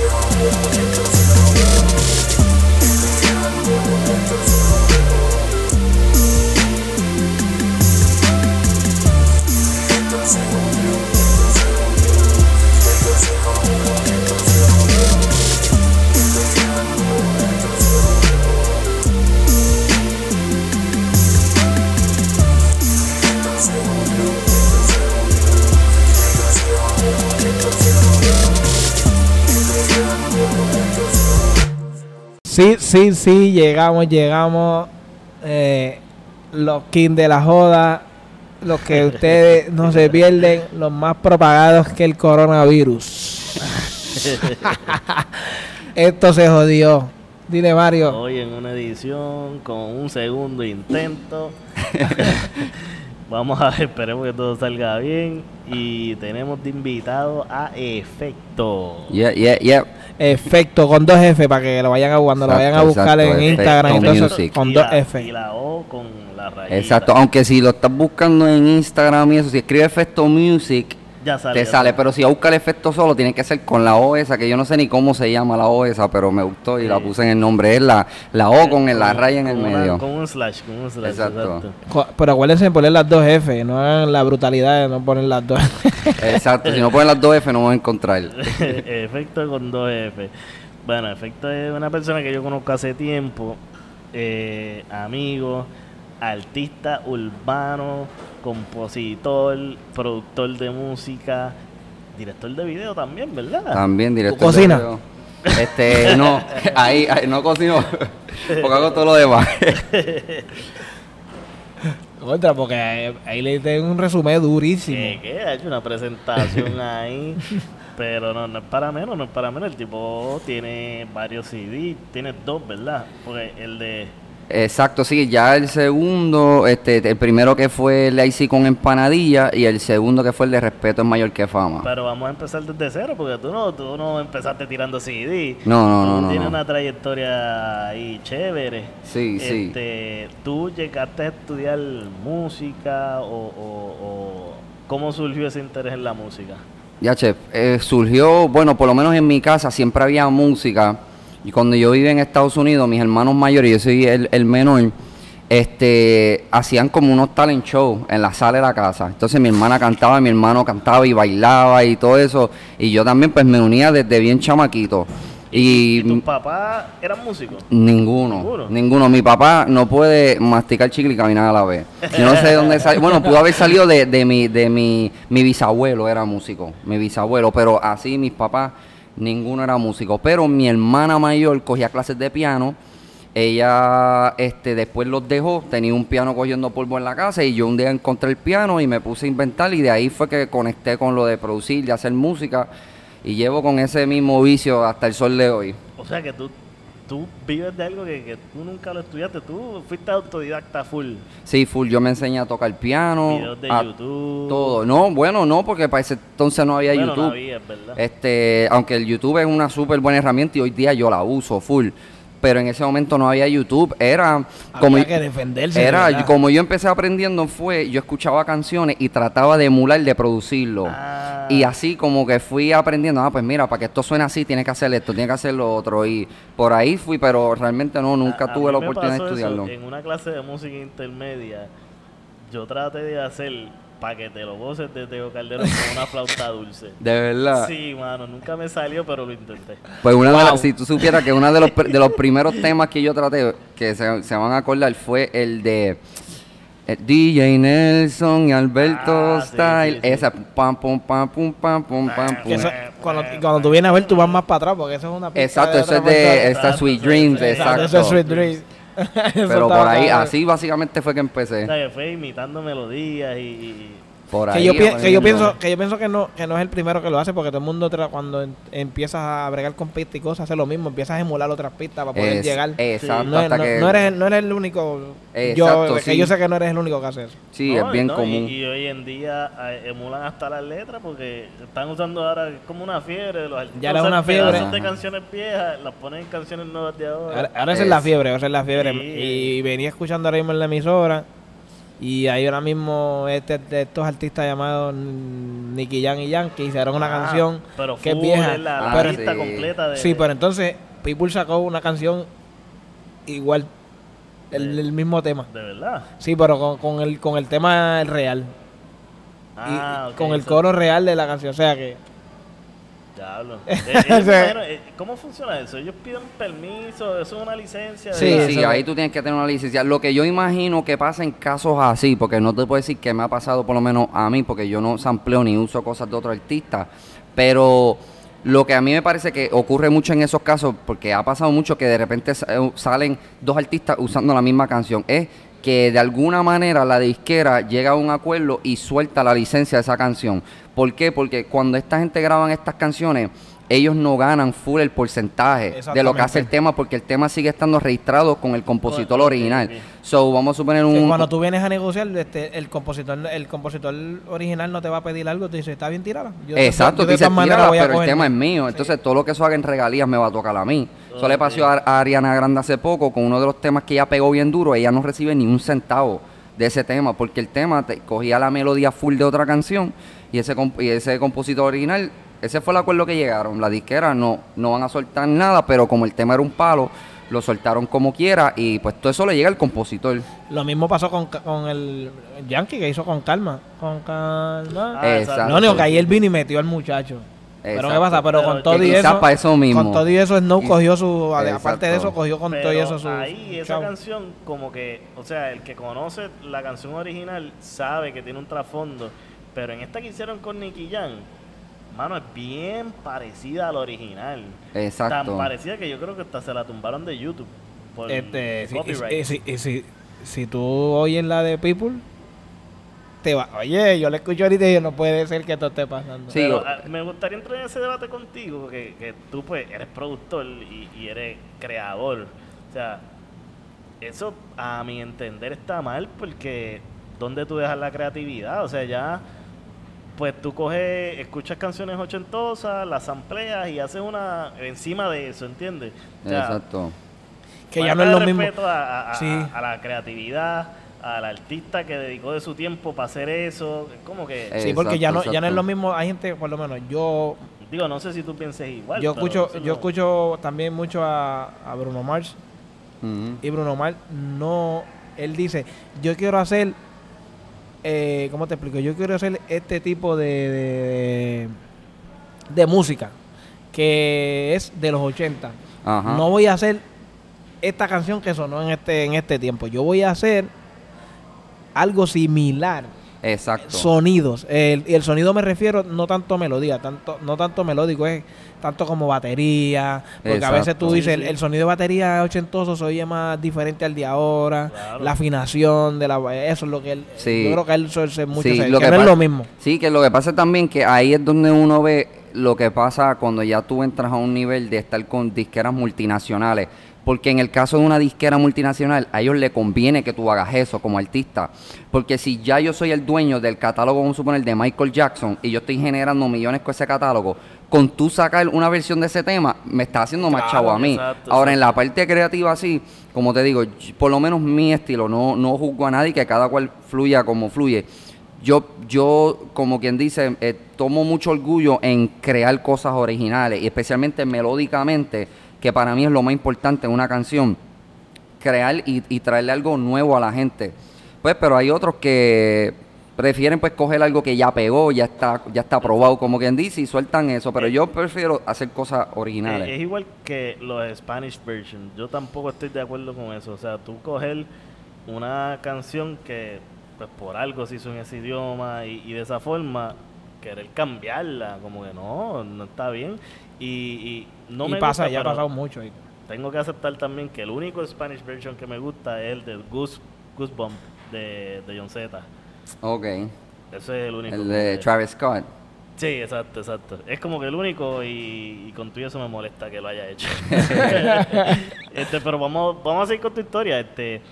Sí, sí, sí, llegamos, llegamos. Eh, los King de la Joda, los que ustedes no se pierden, los más propagados que el coronavirus. Esto se jodió. Dile, Mario. Hoy en una edición con un segundo intento. Vamos a ver, esperemos que todo salga bien. Y tenemos de invitado a Efecto. Yeah, yeah, yeah. Efecto con dos F para que lo vayan a cuando lo vayan a buscar exacto, en Efecto Instagram entonces, Music. con Y dos la- F. Y la O con la rayita. Exacto, aunque si lo estás buscando en Instagram y eso, si escribe efecto music, Ya sale. te ya sale. Pero si busca el efecto solo, tiene que ser con la O esa, que yo no sé ni cómo se llama la O esa, pero me gustó y la puse en el nombre. Es la, la O con la raya en el una- medio. con un slash, con un slash. Exacto. Pero acuérdense de poner las dos F, no hagan la brutalidad de no poner las dos Exacto, si no ponen las dos F no van a encontrar. Efecto con dos F. Bueno, Efecto es una persona que yo conozco hace tiempo, eh, amigo, artista urbano, compositor, productor de música, director de video también, ¿verdad? También director. de cocina? video. Este, no, ahí, ahí no cocino, porque hago todo lo demás. Contra, porque ahí, ahí le tengo un resumen durísimo. que, que ha hecho una presentación ahí, pero no, no es para menos, no es para menos. El tipo tiene varios CD, tiene dos, ¿verdad? Porque el de Exacto, sí, ya el segundo, este, el primero que fue el IC con empanadilla y el segundo que fue el de respeto es mayor que fama. Pero vamos a empezar desde cero, porque tú no, tú no empezaste tirando CD. No, no, Tú no, no, tienes no. una trayectoria ahí chévere. Sí, sí. Este, ¿Tú llegaste a estudiar música o, o- o cómo surgió ese interés en la música? Ya, chef, eh, surgió, bueno, por lo menos en mi casa siempre había música. Y cuando yo vivía en Estados Unidos, mis hermanos mayores, yo soy el, el menor, este, hacían como unos talent shows en la sala de la casa. Entonces mi hermana cantaba, mi hermano cantaba y bailaba y todo eso. Y yo también pues me unía desde bien chamaquito. Y, ¿Y tus papás eran músicos? Ninguno, ¿Ninguno? ninguno. Mi papá no puede masticar chicle y caminar a la vez. Yo no sé de dónde salió. Bueno, pudo haber salido de, de mi, de mi, mi bisabuelo era músico, mi bisabuelo, pero así mis papás, ninguno era músico. Pero mi hermana mayor cogía clases de piano. Ella este, después los dejó, tenía un piano cogiendo polvo en la casa y yo un día encontré el piano y me puse a inventar y de ahí fue que conecté con lo de producir, de hacer música y llevo con ese mismo vicio hasta el sol de hoy. O sea que tú, tú vives de algo que, que tú nunca lo estudiaste, tú fuiste autodidacta full. Sí, full, yo me enseñé a tocar piano. Videos de a YouTube. Todo. No, bueno, no, porque para ese entonces no había Bueno, YouTube. no había, verdad. Este, aunque el YouTube es una súper buena herramienta y hoy día yo la uso full. Pero en ese momento no había YouTube. Era como, Había que defenderse. era, de como yo empecé aprendiendo fue, yo escuchaba canciones y trataba de emular, de producirlo. Ah. Y así como que fui aprendiendo, ah, pues mira, para que esto suene así, tienes que hacer esto, tienes que hacer lo otro. Y por ahí fui, pero realmente no, nunca A- a tuve la oportunidad de eso estudiarlo. En una clase de música intermedia, yo traté de hacer para que te lo goces de Teo Calderón con una flauta dulce. De verdad. Sí, mano, nunca me salió, pero lo intenté. Pues una de Wow. las- si tú supieras que uno de los, de los primeros temas que yo traté, que se, se van a acordar, fue el de eh, DJ Nelson y Alberto Ah, sí, Style. sí, sí. Esa pam pum pam pum pam pum pam Que pum. eso- cuando, cuando tú vienes a ver, tú vas más para atrás, porque eso es una Exacto, de eso es de esta Sweet Dreams, sí, sí. exacto. Eso es Sweet Dreams. Pero por ahí, cabrón. así básicamente fue que O empecé. sea, que fue imitando melodías y... y- Por Que ahí. yo, pi- que yo pienso que yo pienso que no que no es el primero que lo hace porque todo el mundo tra- cuando en- empiezas a bregar con pistas y cosas hace lo mismo empiezas a emular otras pistas para poder Es- llegar Exacto, no, hasta no- que. no eres no eres el único Exacto, yo que yo sé que no eres el único que hace eso Sí, No, es bien y- común. Y, hoy en día emulan hasta las letras porque están usando ahora como una fiebre. Los artistas Ya era una fiebre. de canciones viejas, las ponen en canciones nuevas de ahora. ahora, ahora es la fiebre esa es la fiebre Sí. y venía escuchando ahora mismo en la emisora Y hay ahora mismo este, de estos artistas llamados Nicky Jam y Jan que hicieron una Ah, canción pero que es full, vieja. la, la pero- lista sí. completa de Sí, pero entonces People sacó una canción igual, el, el mismo tema. de verdad Sí, pero con, con el con el tema real. Y- ah, y con el coro real de la canción. O sea que. Diablo. Eh, ellos, O sea- bueno, eh, ¿Cómo funciona eso? Ellos piden permiso, eso es una licencia. Sí, verdad? Sí, eso- ahí tú tienes que tener una licencia. Lo que yo imagino que pasa en casos así, porque no te puedo decir que me ha pasado por lo menos a mí, porque yo no sampleo ni uso cosas de otro artista, pero lo que a mí me parece que ocurre mucho en esos casos, porque ha pasado mucho que de repente sa- eh, salen dos artistas usando la misma canción, es que de alguna manera la disquera llega a un acuerdo y suelta la licencia de esa canción. ¿Por qué? Porque cuando esta gente graban estas canciones, ellos no ganan full el porcentaje de lo que hace el tema, porque el tema sigue estando registrado con el compositor original. So, vamos a suponer un... cuando tú vienes a negociar, este, el compositor el compositor original no te va a pedir algo, te dice, está bien tirada. Yo Exacto, todas maneras "Tírala, pero el coger". tema es mío. Entonces, todo lo que eso haga en regalías me va a tocar a mí. Eso le pasó a, a Ariana Grande hace poco con uno de los temas que ella pegó bien duro. Ella no recibe ni un centavo de ese tema, porque el tema te- cogía la melodía full de otra canción y ese, comp- y ese compositor original, ese fue el acuerdo que llegaron. La disquera no, no van a soltar nada, pero como el tema era un palo, lo soltaron como quiera y pues todo eso le llega al compositor. Lo mismo pasó con, con el Yankee que hizo con Calma. Con Calma. Ah, Exacto. Lo único que ahí él vino y metió al muchacho. Pero ¿qué Exacto. pasa? Pero, Pero con todo y eso. eso mismo. Con todo y eso, Snow Y- cogió su. Aparte Exacto. de eso, cogió con todo y eso su. ahí esa chavo. canción como que, o sea, el que conoce la canción original sabe que tiene un trasfondo, pero en esta que hicieron con Nicky Jam, mano, es bien parecida al original. Exacto. Tan parecida que yo creo que hasta se la tumbaron de YouTube por Este, si, copyright. si, si, si tú oyes la de People, te va. Oye, yo le escucho ahorita y yo, no puede ser que esto esté pasando. Sí, Pero, ah, me gustaría entrar en ese debate contigo, que, que tú pues eres productor y, y eres creador. O sea, eso a mi entender está mal porque ¿dónde tú dejas la creatividad? O sea, ya pues tú coges, escuchas canciones ochentosas, las amplias y haces una encima de eso, ¿entiendes? O sea, Exacto. que ya no es lo mismo. respeto a, a- Sí. a- a la creatividad, al artista que dedicó de su tiempo para hacer eso. Es como que, Sí, porque ya no, Exacto, ya no es lo mismo. Hay gente, por lo menos, yo digo, no sé si tú pienses igual. yo escucho yo no- escucho también mucho a, a Bruno Mars y Bruno Mars no él dice yo quiero hacer eh, cómo te explico yo quiero hacer este tipo de de, de música que es de los 80 Ajá. no voy a hacer esta canción que sonó en este en este tiempo. Yo voy a hacer algo similar Exacto. sonidos. El, y el sonido me refiero no tanto a melodía, tanto, no tanto melódico, es tanto como batería. Porque a veces tú dices, Sí, el, sí. el sonido de batería ochentoso se oye más diferente al de ahora. Claro. La afinación de la eso es lo que él. Sí. Yo creo que él suele ser mucho. Lo que que no es lo mismo. Sí, que lo que pasa también que ahí es donde uno ve lo que pasa cuando ya tú entras a un nivel de estar con disqueras multinacionales. Porque en el caso de una disquera multinacional, a ellos le conviene que tú hagas eso como artista. Porque si ya yo soy el dueño del catálogo, vamos a suponer, de Michael Jackson, y yo estoy generando millones con ese catálogo, con tú sacar una versión de ese tema, me está haciendo más Claro, chavo a mí. exacto, Ahora, en la parte creativa, sí, como te digo, por lo menos mi estilo, no, no juzgo a nadie, que cada cual fluya como fluye. Yo, yo como quien dice, eh, tomo mucho orgullo en crear cosas originales y especialmente melódicamente, que para mí es lo más importante en una canción, crear y, y traerle algo nuevo a la gente. Pues, pero hay otros que prefieren pues coger algo que ya pegó, ya está, ya está probado, como quien dice, y sueltan eso. Pero yo prefiero hacer cosas originales. Es, igual que los Spanish version. Yo tampoco estoy de acuerdo con eso. O sea, tú coger una canción que pues por algo se hizo en ese idioma y, y de esa forma querer cambiarla, como que no, no está bien. Y, y no y me pasa, gusta, ya ha pasado mucho. y- tengo que aceptar también que el único Spanish version que me gusta es el de Goose, Goosebump de, de John Z. Ok. Ese es el único. El de Travis Scott. Sí, exacto, exacto. Es como que el único y, y con tu eso me molesta que lo haya hecho. este, pero vamos, vamos a seguir con tu historia. Este,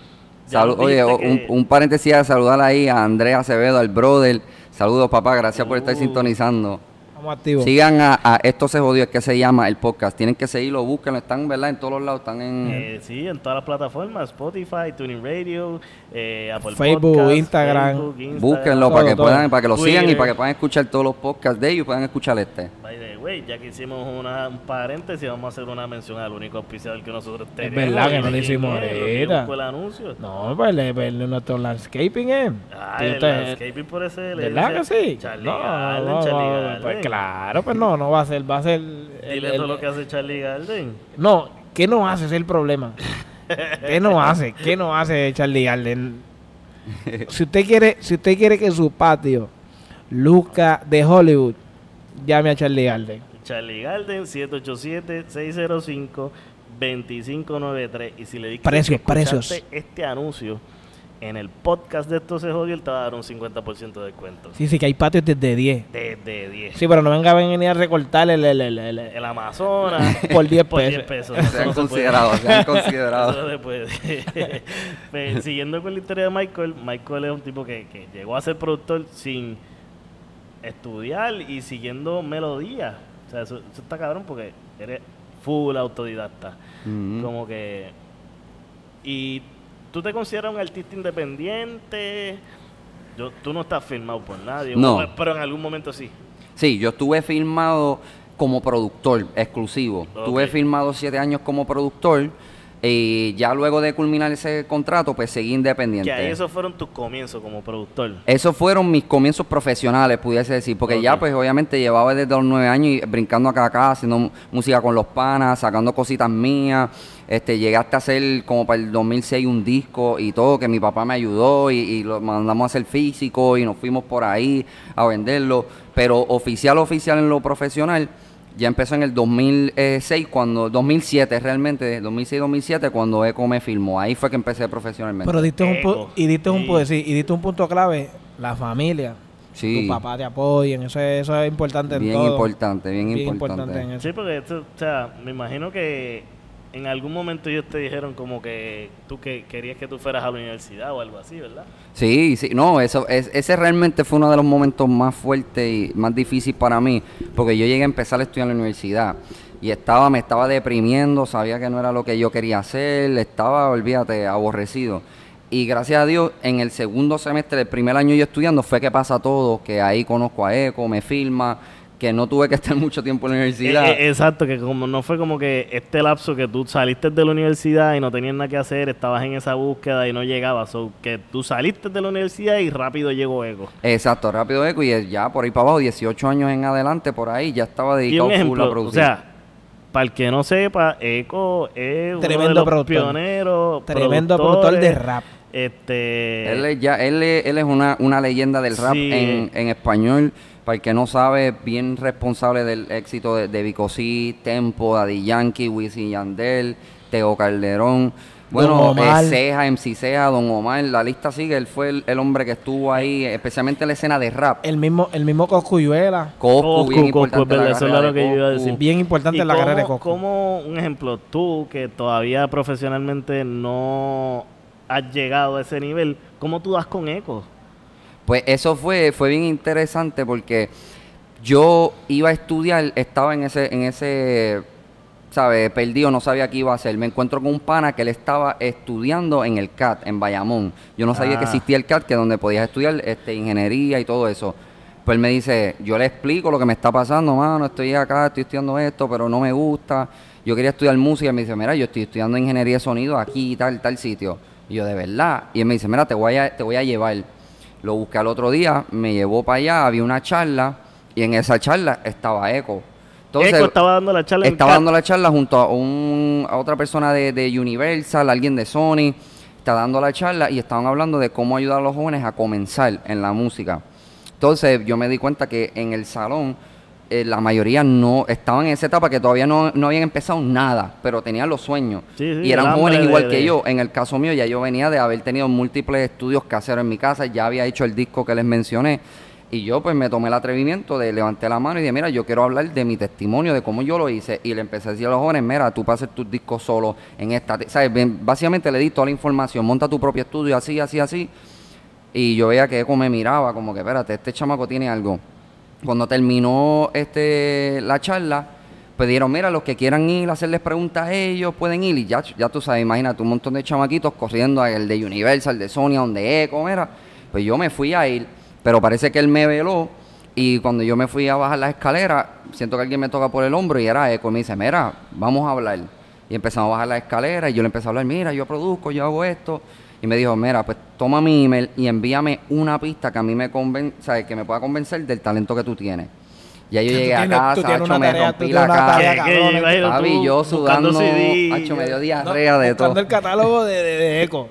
Oye, un, un paréntesis a saludar ahí a Andrea Acevedo, al brother. Saludos, papá. Gracias por estar Uh. sintonizando. Estamos activos. Sigan a, a Esto se jodió, es que se llama el podcast. Tienen que seguirlo, búsquenlo. Están, ¿verdad? En todos los lados. Están en... Eh, sí, en todas las plataformas, Spotify, Tuning Radio, eh, Apple Facebook, Podcast, Instagram. Facebook, Instagram. Búsquenlo para que todo. puedan, para que lo sigan y para que puedan escuchar todos los podcasts de ellos y puedan escuchar este. By the way, ya que hicimos una, un paréntesis, vamos a hacer una mención al único auspiciador que nosotros tenemos. verdad que no ¿Quién hicimos es? Buscó el anuncio. No, pues, le- pues, nuestro landscaping es. Ah, el usted- landscaping por ese ¿Verdad que sí? Charlie no, no, Charlie claro, pues no, no va a ser, va a ser. Dile el- todo lo que hace Charlie Garden. No, ¿qué no hace? Es el problema. ¿Qué no hace? ¿Qué no hace Charlie Garden? Si usted quiere, si usted quiere que su patio luzca de Hollywood, llame a Charlie Garden. Charlie Garden, 787-605-2593. Y si le dices Precios, que precios. escuchaste este anuncio en el podcast de Esto se jodió, él te va a dar un 50% de descuento. Sí, sí, que hay patios desde 10. Desde 10. Sí, pero no venga a venir a recortar el, el, el, el- El Amazonas. Por 10 por pesos. 10 pesos. Eso Sean no considerados, sean considerados. se puede. Pues, siguiendo con la historia de Michael, Michael es un tipo que, que llegó a ser productor sin estudiar y siguiendo melodías. O sea, eso, eso está cabrón porque eres full autodidacta. Ujú. Como que. Y tú te consideras un artista independiente. Yo, tú no estás firmado por nadie. No. Pero en algún momento sí. Sí, yo estuve filmado como productor exclusivo. Ok. Tuve filmado siete años como productor y ya luego de culminar ese contrato, pues seguí independiente. Que ahí esos fueron tus comienzos como productor. Esos fueron mis comienzos profesionales, pudiese decir, porque ya pues obviamente llevaba desde los nueve años y brincando acá acá, haciendo música con los panas, sacando cositas mías. Este, llegué hasta hacer como para el 2006 un disco y todo, que mi papá me ayudó y, y lo mandamos a hacer físico y nos fuimos por ahí a venderlo. Pero oficial, oficial en lo profesional, ya empezó en el 2006, cuando, 2007 realmente, 2006-2007, cuando Eco me filmó. Ahí fue que empecé profesionalmente. Pero diste un, pu- y diste un, Sí. pu- sí, y diste un punto clave, la familia. sí, Tu papá te apoyen, eso es, eso es importante en bien todo. importante, bien, Bien importante. importante en eso. Sí, porque esto, o sea, me imagino que en algún momento ellos te dijeron como que tú que querías que tú fueras a la universidad o algo así, ¿verdad? Sí, sí, no, eso, es, ese realmente fue uno de los momentos más fuertes y más difíciles para mí, porque yo llegué a empezar a estudiar en la universidad y estaba, me estaba deprimiendo, sabía que no era lo que yo quería hacer, estaba, olvídate, aborrecido. Y gracias a Dios, en el segundo semestre del primer año yo estudiando, fue que pasa todo, que ahí conozco a Eco, me filma, que no tuve que estar mucho tiempo en la universidad. Eh, eh, exacto, que como no fue como que este lapso que tú saliste de la universidad y no tenías nada que hacer, estabas en esa búsqueda y no llegabas, o que tú saliste de la universidad y rápido llegó Ego. Exacto, rápido Eco, y ya por ahí para abajo, 18 años en adelante, por ahí, ya estaba Y dedicado full a ejemplo, o producir. sea, para el que no sepa, Eco es uno Tremendo de los productor. pioneros, Tremendo productor de rap. Este, Él es, ya, él es, él es una, una leyenda del rap Sí. en, en español. Para el que no sabe, bien responsable del éxito de, de Vico C, Tempo, Daddy Yankee, Wisin Yandel, Teo Calderón. Bueno, eh, Ceja, MC Ceja, Don Omar, la lista sigue. Él fue el, el hombre que estuvo ahí, especialmente en la escena de rap. El mismo, el mismo Coscuyuela, Coscu, bien Coscu, importante. es verdad, la eso es carrera lo que de yo iba a Coscu. decir. bien importante ¿Y en la carrera de Coscu. cómo, un ejemplo, tú que todavía profesionalmente no has llegado a ese nivel, ¿cómo tú das con Eco? Pues eso fue, fue bien interesante porque yo iba a estudiar, estaba en ese, en ese, ¿sabes? Perdido, no sabía qué iba a hacer. Me encuentro con un pana que él estaba estudiando en el CAT, en Bayamón. Yo no sabía que Ah. existía el CAT, que es donde podías estudiar este, ingeniería y todo eso. Pues él me dice, yo le explico lo que me está pasando, mano, estoy acá, estoy estudiando esto, pero no me gusta. Yo quería estudiar música y me dice, mira, yo estoy estudiando ingeniería de sonido aquí y tal, tal sitio. Y yo, de verdad. Y él me dice, mira, te voy a, te voy a llevar. Lo busqué al otro día, me llevó para allá, había una charla y en esa charla estaba Eco. Entonces, Eco estaba dando la charla en estaba dando la charla junto a, un, a otra persona de, de Universal, alguien de Sony, está dando la charla y estaban hablando de cómo ayudar a los jóvenes a comenzar en la música. Entonces yo me di cuenta que en el salón eh, la mayoría no estaban en esa etapa que todavía no, no habían empezado nada, pero tenían los sueños. Sí, sí, y eran jóvenes igual de- que yo. En el caso mío ya yo venía de haber tenido múltiples estudios caseros en mi casa, ya había hecho el disco que les mencioné. Y yo pues me tomé el atrevimiento de levantar la mano y dije, mira, yo quiero hablar de mi testimonio, de cómo yo lo hice. Y le empecé a decir a los jóvenes, mira, tú hacer tus discos solo en esta... ¿Sabes? Básicamente le di toda la información, monta tu propio estudio, así, así, así. Y yo veía que Eco me miraba como que, espérate, este chamaco tiene algo. Cuando terminó este la charla, pues dijeron, mira, los que quieran ir hacerles preguntas a ellos pueden ir. Y ya, ya tú sabes, imagínate, un montón de chamaquitos corriendo al de Universal, de Sony, donde Eco, mira. Pues yo me fui a ir, pero parece que él me veló. Y cuando yo me fui a bajar la escalera, siento que alguien me toca por el hombro y era Eco. Y me dice, mira, vamos a hablar. Y empezamos a bajar la escalera y yo le empecé a hablar, mira, yo produzco, yo hago esto. Y me dijo, mira, pues toma mi email y envíame una pista que a mí me conven ¿sabes? que me pueda convencer del talento que tú tienes. Ya yo Tú llegué a casa, hacho, me rompí la cara. Papi, yo sudando, hacho, me dio No, diarrea de todo. el catálogo de, de, de Eco.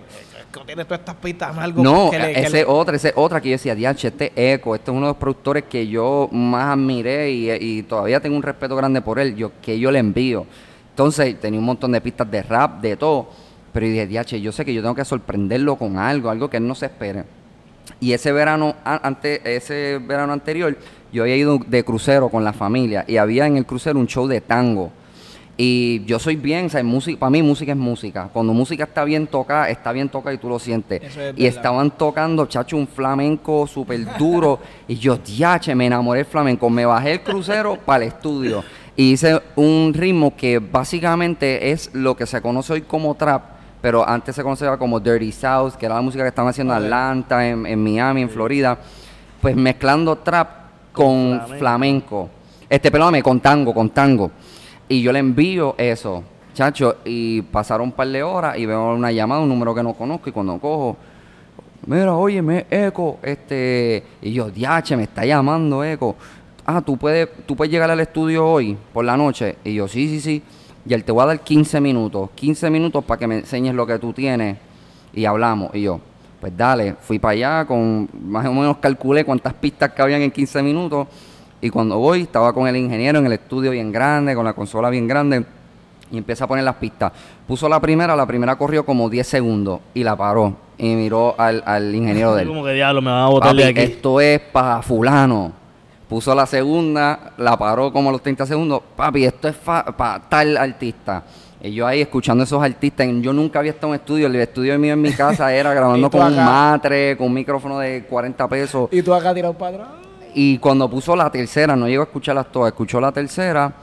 Tiene todas estas pistas algo No, que le- que ese le- otra, ese otra que yo decía, diache, este Eco, este es uno de los productores que yo más admiré y, y todavía tengo un respeto grande por él, yo, que yo le envío. Entonces, tenía un montón de pistas de rap, de todo, pero yo dije, diache, yo sé que yo tengo que sorprenderlo con algo, algo que él no se espere. Y ese verano, a- ante, ese verano anterior, yo había ido de crucero con la familia y había en el crucero un show de tango. Y yo soy bien, o sea, música, para mí música es música. Cuando música está bien tocada, está bien tocada y tú lo sientes. Es y estaban tocando, chacho, un flamenco súper duro. y yo, diache, me enamoré del flamenco. Me bajé el crucero para el estudio. Y hice un ritmo que básicamente es lo que se conoce hoy como trap, pero antes se conocía como Dirty South, que era la música que estaban haciendo en. Atlanta, en, en Miami, en Florida. Pues mezclando trap con flamenco. flamenco. Este, perdóname, con tango, con tango. Y yo le envío eso, chacho, y pasaron un par de horas y veo una llamada, un número que no conozco, y cuando cojo, mira, oye, me Eco, este, y yo, diache, me está llamando Eco. Ah, tú puedes, tú puedes llegar al estudio hoy, por la noche. Y yo, sí, sí, sí. Y él te voy a dar 15 minutos, 15 minutos para que me enseñes lo que tú tienes y hablamos. Y yo, pues dale, fui para allá, con más o menos calculé cuántas pistas cabían en 15 minutos. Y cuando voy, estaba con el ingeniero en el estudio bien grande, con la consola bien grande, y empieza a poner las pistas. Puso la primera, la primera corrió como 10 segundos y la paró. Y miró al, al ingeniero de él. Como que diablo, me van a botar de Papi, aquí. esto es para fulano. Puso la segunda, la paró como a los 30 segundos. Papi, esto es para tal artista. Y yo ahí escuchando esos artistas, yo nunca había estado en un estudio, el estudio mío en mi casa era grabando con un matre, con un micrófono de 40 pesos. Y tú acá tirado para atrás. Y cuando puso la tercera, no llegó a escucharlas todas, escuchó la tercera.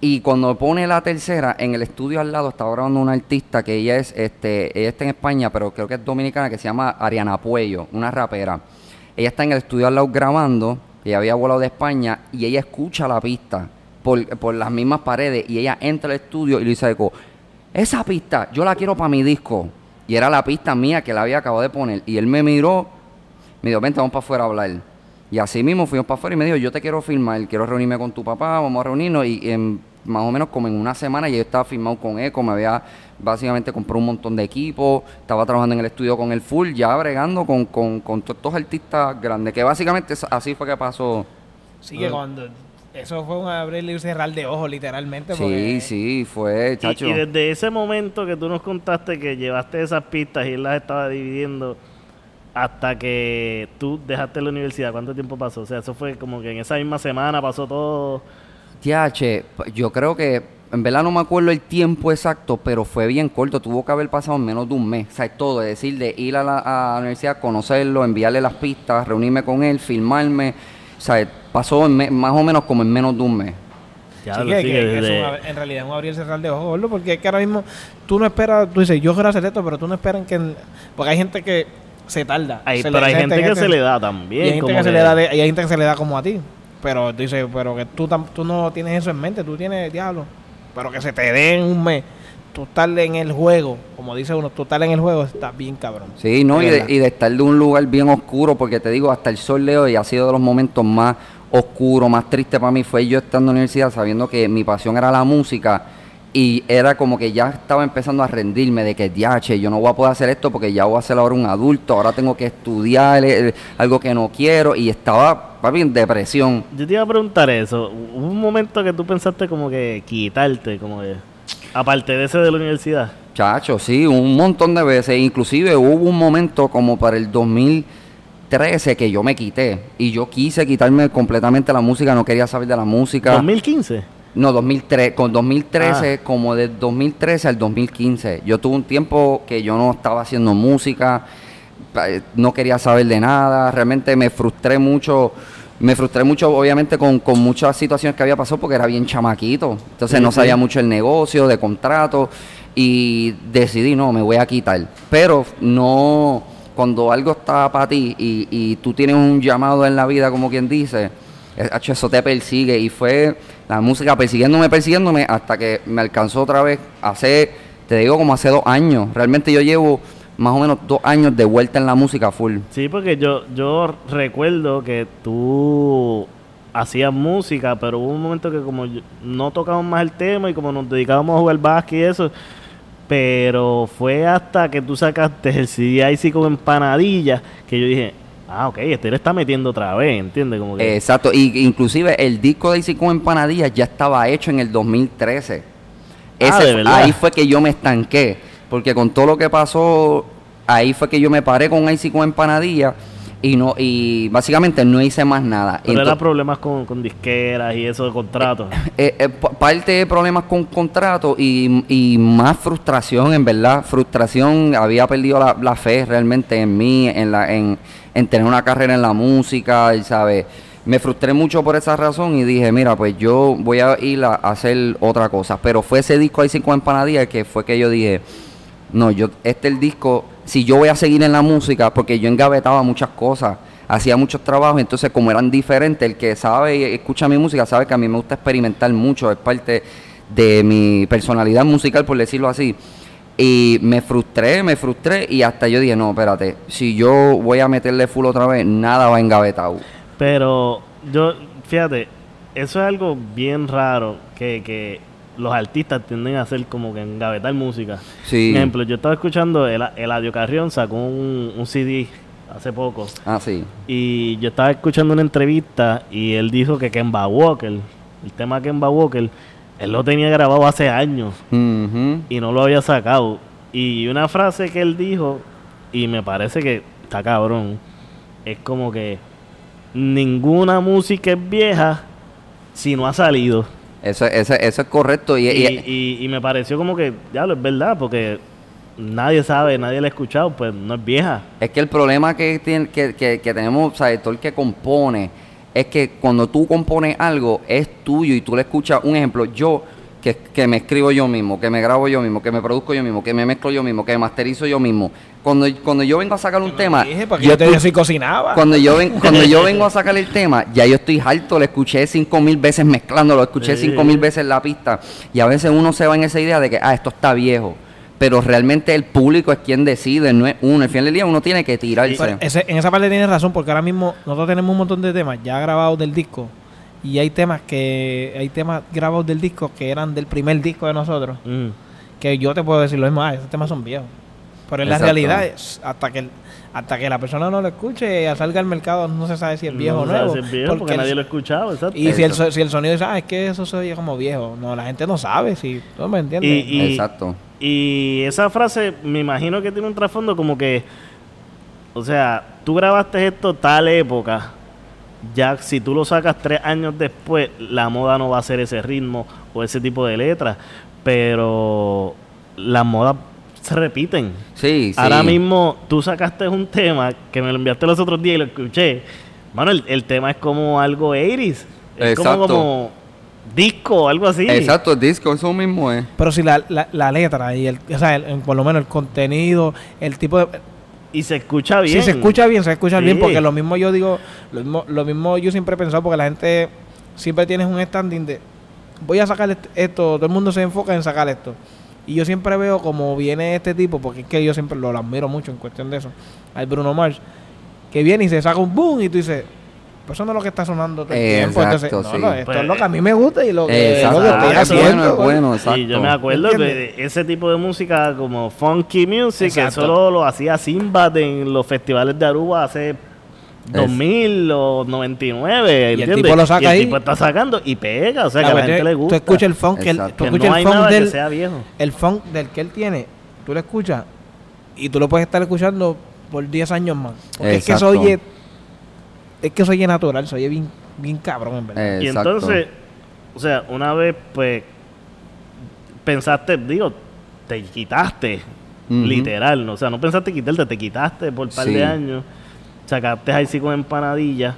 Y cuando pone la tercera, en el estudio al lado estaba grabando una artista que ella es, este, ella está en España, pero creo que es dominicana, que se llama Ariana Puello, una rapera. Ella está en el estudio al lado grabando, ella había volado de España, y ella escucha la pista por, por las mismas paredes, y ella entra al estudio y le dice, Eco, esa pista, yo la quiero para mi disco. Y era la pista mía que la había acabado de poner. Y él me miró, me dijo, vente, vamos para afuera a hablar. Y así mismo fuimos para afuera y me dijo, yo te quiero filmar, quiero reunirme con tu papá, vamos a reunirnos. Y en, más o menos como en una semana yo estaba filmado con Eco, me había básicamente comprado un montón de equipo, estaba trabajando en el estudio con el full, ya bregando con, con, con todos estos artistas grandes, que básicamente así fue que pasó. Sí, que cuando. Eso fue un abrir y cerrar de ojos, literalmente. Sí, porque- sí, fue, Y, chacho. y desde ese momento que tú nos contaste que llevaste esas pistas y él las estaba dividiendo hasta que tú dejaste la universidad, ¿cuánto tiempo pasó? O sea, eso fue como que en esa misma semana pasó todo. Tiache, yo creo que, en verdad no me acuerdo el tiempo exacto, pero fue bien corto, tuvo que haber pasado en menos de un mes, o sea, todo, es decir, de ir a la, a la universidad, conocerlo, enviarle las pistas, reunirme con él, filmarme, o sea, pasó en me- más o menos como en menos de un mes. Ya Sí, lo que- sigue que- que desde- es un ab- en realidad es un abrir y cerrar de ojos, gordo, porque es que ahora mismo tú no esperas, tú dices, yo quiero hacer esto, pero tú no esperas que... Porque hay gente que se tarda. Hay- Se pero hay gente que que se le da Y también. hay gente como que, se le da de- y hay gente que se le da como a ti. Pero tú dices, pero que tú, tam- tú no tienes eso en mente, tú tienes diablo. Pero que se te dé en un mes. Tú estar en el juego, como dice uno, tú estar en el juego está bien cabrón. Sí, no, y de, y de estar de un lugar bien oscuro, porque te digo, hasta el sol de hoy ha sido de los momentos más oscuros, más tristes para mí, fue yo estando en la universidad sabiendo que mi pasión era la música y era como que ya estaba empezando a rendirme de que, diache, yo no voy a poder hacer esto porque ya voy a ser ahora un adulto, ahora tengo que estudiar eh, algo que no quiero y estaba, papi, en depresión. Yo te iba a preguntar eso. ¿Hubo un momento que tú pensaste como que quitarte, como que... Aparte de ese de la universidad. Chacho, sí, un montón de veces. Inclusive hubo un momento como para el 2013 que yo me quité. Y yo quise quitarme completamente la música, no quería saber de la música. 2015. No, 2003, con 2013, Ah. como de 2013 al 2015. Yo tuve un tiempo que yo no estaba haciendo música, eh, no quería saber de nada, realmente me frustré mucho me frustré mucho, obviamente, con, con muchas situaciones que había pasado porque era bien chamaquito. Entonces no sabía mucho el negocio, de contrato. Y decidí, no, me voy a quitar. Pero no, cuando algo está para ti y, y tú tienes un llamado en la vida, como quien dice, eh, eso te persigue. Y fue la música persiguiéndome, persiguiéndome, hasta que me alcanzó otra vez hace, te digo, como hace dos años. Realmente yo llevo más o menos dos años de vuelta en la música full. Sí, porque yo, yo recuerdo que tú hacías música, pero hubo un momento que como no tocábamos más el tema y como nos dedicábamos a jugar básquet y eso, pero fue hasta que tú sacaste el CD Icy con empanadillas que yo dije, ah, ok, este le está metiendo otra vez, ¿entiendes? Como que, Exacto, y inclusive el disco de Easy con empanadillas ya estaba hecho en el 2013. Ah, Ese ¿de fu- verdad? ahí fue que yo me estanqué, porque con todo lo que pasó, ahí fue que yo me paré con Icy con empanadillas y no y básicamente no hice más nada. pero era Ento- problemas con, con disqueras y eso de contratos. eh, eh, pa- parte de problemas con contrato y, y más frustración, en verdad. Frustración, había perdido la, la fe realmente en mí, en, la, en, en tener una carrera en la música, y, ¿sabes? Me frustré mucho por esa razón y dije, mira, pues yo voy a ir a, hacer otra cosa. Pero fue ese disco ahí cinco empanadillas que fue que yo dije, no, yo, este el disco, si yo voy a seguir en la música, porque yo engavetaba muchas cosas, hacía muchos trabajos, entonces como eran diferentes, el que sabe y escucha mi música sabe que a mí me gusta experimentar mucho, es parte de mi personalidad musical, por decirlo así. Y me frustré, me frustré y hasta yo dije, no, espérate, si yo voy a meterle full otra vez, nada va engavetado. Pero yo, fíjate, eso es algo bien raro que, que los artistas tienden a hacer como que engavetar música. Sí. Por ejemplo, yo estaba escuchando, el, Eladio Carrión sacó un, un CD hace poco Ah, sí. y yo estaba escuchando una entrevista y él dijo que Kemba Walker, el tema Kemba Walker, él lo tenía grabado hace años y no lo había sacado. Y una frase que él dijo, y me parece que está cabrón, es como que ninguna música es vieja si no ha salido. Eso, eso, eso es correcto. Y, Y, y- me pareció como que, ya lo es verdad, porque nadie sabe, nadie la ha escuchado, pues no es vieja. Es que el problema que, tiene, que, que, que tenemos, o sea, todo el que compone, es que cuando tú compones algo, es tuyo y tú le escuchas, un ejemplo, yo que, que me escribo yo mismo, que me grabo yo mismo, que me produzco yo mismo, que me mezclo yo mismo, que me masterizo yo mismo. Cuando, cuando yo vengo a sacar un tema, Dije, yo yo te dije si cocinaba. cuando yo, ven, cuando yo vengo a sacar el tema, ya yo estoy harto, lo escuché cinco mil veces mezclando, lo escuché Sí. cinco mil veces en la pista. Y a veces uno se va en esa idea de que, ah, esto está viejo. Pero realmente el público es quien decide, no es uno. Al final del día uno tiene que tirarse. Ese- en esa parte tienes razón, porque ahora mismo nosotros tenemos un montón de temas ya grabados del disco. Y hay temas que hay temas grabados del disco que eran del primer disco de nosotros. Mm. Que yo te puedo decir lo mismo, ah, esos temas son viejos. Pero en la realidad, hasta que hasta que la persona no lo escuche, salga al mercado, no se sabe si es viejo No o sabe nuevo. si es viejo porque, nadie lo ha escuchado, exacto. y si el, si el sonido dice, ah, es que eso se oye como viejo. No, la gente no sabe, si tú me entiendes. Y- y- Exacto. Y esa frase me imagino que tiene un trasfondo como que, o sea, tú grabaste esto tal época, ya si tú lo sacas tres años después, la moda no va a ser ese ritmo o ese tipo de letras, pero las modas se repiten. Sí, sí. Ahora mismo tú sacaste un tema que me lo enviaste los otros días y lo escuché. Mano, el, el tema es como algo 80s. Es como, Exacto. como disco o algo así. Exacto, el disco, eso mismo es. Pero si la, la, la letra y el, o sea, el- el- por lo menos el contenido, el tipo de... Y se escucha bien. Si se escucha bien, se escucha Sí. bien, porque lo mismo yo digo, lo mismo, lo mismo yo siempre he pensado, porque la gente siempre tiene un standing de, voy a sacar est- esto, todo el mundo se enfoca en sacar esto. Y yo siempre veo como viene este tipo, porque es que yo siempre lo, lo admiro mucho en cuestión de eso, al Bruno Mars, que viene y se saca un boom y tú dices, pues eso no es lo que está sonando todo el tiempo. Entonces, Exacto, no, sí. no, esto Pues, es lo que a mí me gusta y lo que, Exacto. lo que estoy es haciendo. bueno, es güey. bueno, exacto. Y yo me acuerdo ¿Entiendes? que ese tipo de música como funky music, que Exacto. solo lo hacía Sinbad en los festivales de Aruba hace 2000 o 99, el ¿entiendes? tipo lo saca y el ahí. tipo está sacando y pega, o sea, La que a la gente le gusta. Tú escuchas el funk, que Exacto. tú Que escuchas no hay el funk nada que del, sea viejo. el funk del que él tiene, tú lo escuchas y tú lo puedes estar escuchando por 10 años más. Porque es que se Exacto. oye, es que se oye natural, se oye bien, bien cabrón en verdad. Y Exacto. entonces, o sea, una vez pues pensaste, digo, te quitaste, Ujú. literal, ¿no? o sea, no pensaste quitarte, te quitaste por un par Sí. de años, sacaste ahí sí con empanadillas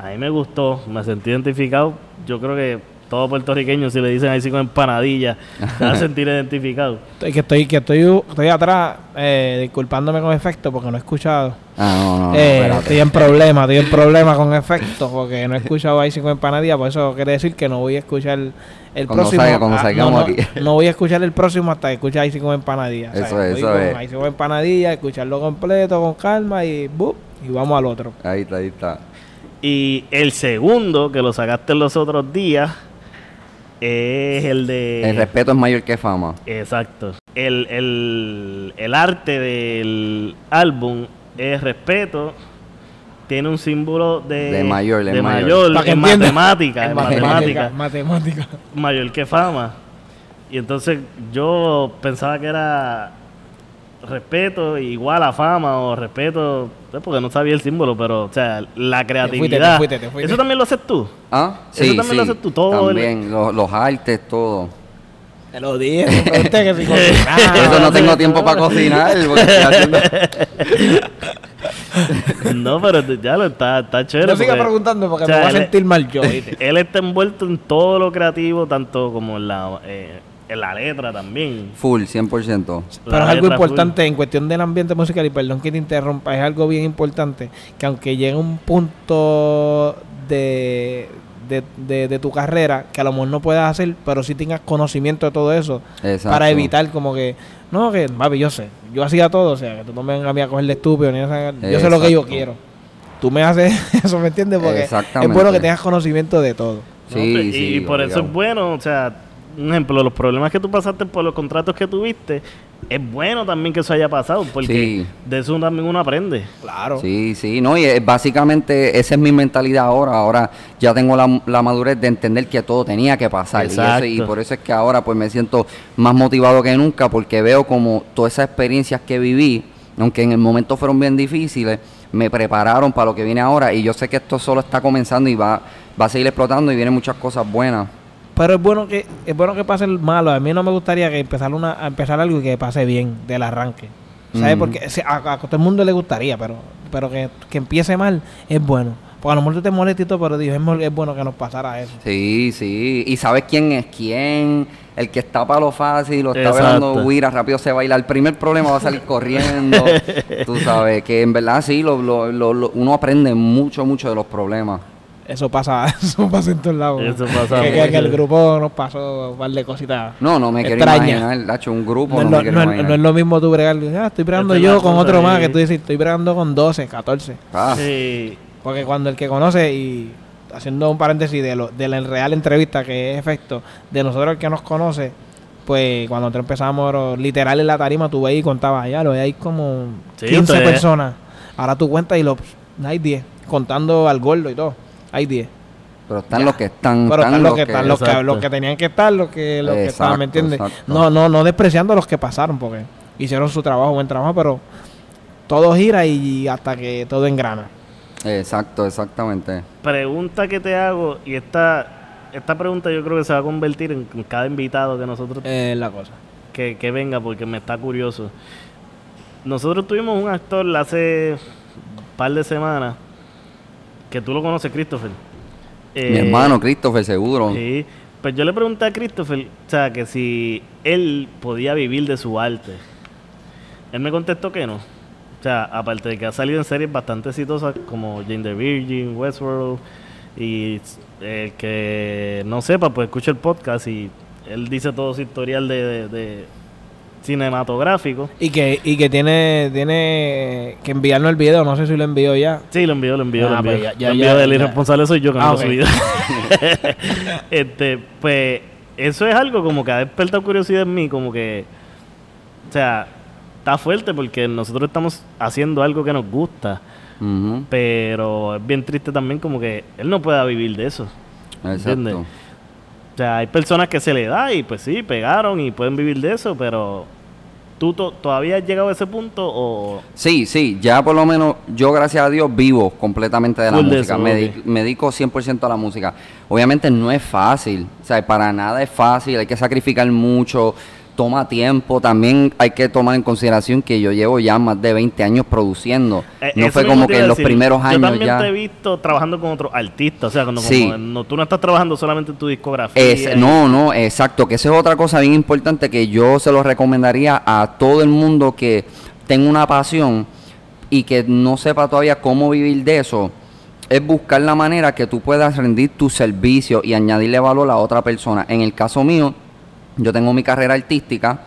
A mí me gustó, me sentí identificado. Yo creo que todo puertorriqueño, si le dicen ahí con empanadilla, se va a sentir identificado. Estoy- que estoy, que estoy, estoy atrás, eh, disculpándome con efecto porque no he escuchado. Ah, no, no, no, Eh, estoy en problema, estoy en problema con efectos porque no he escuchado ahí con empanadilla, por eso quiere decir que no voy a escuchar el Cuando próximo. salga- cuando ah, salgamos no, no, aquí. no voy a escuchar el próximo hasta que escuche ahí con empanadilla. Eso ¿sabes? es, Voy eso con es. Ahí con empanadilla, escucharlo completo con calma y ¡bup! y vamos al otro. Ahí está, ahí está. Y el segundo, que lo sacaste los otros días, es el de... El respeto es mayor que fama. Exacto. El, el, el arte del álbum es respeto. Tiene un símbolo de, De mayor, de de mayor. mayor, en matemática, en matemática, matemática. mayor que fama. Y entonces yo pensaba que era respeto igual a fama o respeto, porque no sabía el símbolo, pero o sea, la creatividad. fuiste, te fuiste. ¿Eso también lo haces tú? ¿Ah? Eso Sí, también lo sí. haces tú, todo el- También, los, los artes, todo. Te lo dije, pregunté que si. Eso no tengo tiempo para cocinar. porque estoy haciendo- No, pero ya lo está, está chévere. No siga porque- preguntando porque o sea, me voy a sentir mal yo. ¿viste? Él está envuelto en todo lo creativo, tanto como en la, eh, en la letra también. Full, 100%. Pero La es algo importante en cuestión del ambiente musical, y perdón que te interrumpa, es algo bien importante, que aunque llegue un punto de, de, de- de tu carrera que a lo mejor no puedas hacer, pero sí tengas conocimiento de todo eso, Exacto. para evitar como que, no, que, papi, yo sé, yo hacía todo, o sea, que tú no me vengas a mí a coger de estúpido, ni a- yo sé lo que yo quiero. Tú me haces eso, ¿me entiendes? Porque es bueno que tengas conocimiento de todo. ¿no? Sí, y, sí, y por eso es bueno, o sea, un ejemplo, los problemas que tú pasaste por los contratos que tuviste, es bueno también que eso haya pasado, porque Sí. de eso también uno aprende. Claro. Sí, sí, no, y es- básicamente esa es mi mentalidad ahora. Ahora ya tengo la, la madurez de entender que todo tenía que pasar. Y, Exacto. eso- y por eso es que ahora pues me siento más motivado que nunca porque veo como todas esas experiencias que viví, aunque en el momento fueron bien difíciles, me prepararon para lo que viene ahora. Y yo sé que esto solo está comenzando y va, va a seguir explotando y vienen muchas cosas buenas. Pero es bueno que es bueno que pase el malo. A mí no me gustaría que empezar una a empezar algo y que pase bien del arranque. ¿Sabes? Porque se- a, a todo el mundo le gustaría, pero pero que, que empiece mal es bueno. Porque a lo mejor tú te todo, pero digo, es, es bueno que nos pasara eso. Sí, sí. Y sabes quién es quién. El que está para lo fácil, lo está velando huira, rápido se baila. El primer problema va a salir corriendo. Tú sabes que en verdad sí, lo, lo- lo- lo- uno aprende mucho, mucho de los problemas. Eso pasa, eso pasa en todos lados. Eso pasa que, que- que el grupo nos pasó un par de cositas. No, no me quiero Extraña. imaginar, Nacho, un grupo, No, no, es lo, quiero no es- imaginar. no es lo mismo tú bregar. Ah, estoy bregando yo con otro más que tú dices, estoy bregando con 12, 14. Ah, Sí. Porque cuando el que conoce, y haciendo un paréntesis de, lo, de la real entrevista que es efecto, de nosotros el que nos conoce, pues cuando nosotros empezamos, literal en la tarima, tú veías y contabas, ya lo hay como Sí, 15 ustedes- personas. Ahora tú cuentas y lo, hay 10, contando al gordo y todo, hay 10. pero están Ya. los que están. Pero están los que, están, los que, los que tenían que estar, los que, los que estaban, ¿me entiendes? exacto. No, no, no despreciando a los que pasaron, porque hicieron su trabajo, buen trabajo, pero todo gira y hasta que todo engrana. Exacto, exactamente. Pregunta que te hago, y esta, esta pregunta yo creo que se va a convertir en en cada invitado que nosotros Es la cosa. que, que venga porque me está curioso. Nosotros tuvimos un actor hace un par de semanas que tú lo conoces, Christopher. Mi Eh, hermano Christopher, seguro. Sí. Pues yo le pregunté a Christopher, o sea, que si él podía vivir de su arte. Él me contestó que no. O sea, aparte de que ha salido en series bastante exitosas como Jane the Virgin, Westworld, y el que no sepa, pues escucha el podcast y él dice todo su historial de, de- de cinematográfico. Y que, y que tiene, tiene que enviarnos el video, no sé si lo envió ya. Sí, lo envió, lo envió, Ah, lo envió. pues ya- ya- Lo envió ya- del ya. irresponsable soy yo que no Ah, lo ok. he subido. este, pues, eso es algo como que ha despertado curiosidad en mí, como que, o sea, está fuerte porque nosotros estamos haciendo algo que nos gusta, pero es bien triste también como que él no pueda vivir de eso. ¿Entiendes? O sea, hay personas que se le da y pues sí, pegaron y pueden vivir de eso, pero ¿tú to- todavía has llegado a ese punto o...? Sí, sí, ya por lo menos yo gracias a Dios vivo completamente de la Full de música, eso, me, ok. di- me dedico 100% a la música. Obviamente no es fácil, o sea, para nada es fácil, hay que sacrificar mucho, toma tiempo. También hay que tomar en consideración que yo llevo ya más de 20 años produciendo. Eh, no fue como que en los decir. primeros años Yo también ya. te he visto trabajando con otros artistas. O sea, cuando, Sí. como no, tú no estás trabajando solamente en tu discografía. Es- y- no, no, exacto, que esa es otra cosa bien importante que yo se lo recomendaría a todo el mundo que tenga una pasión y que no sepa todavía cómo vivir de eso, es buscar la manera que tú puedas rendir tu servicio y añadirle valor a otra persona. En el caso mío, yo tengo mi carrera artística,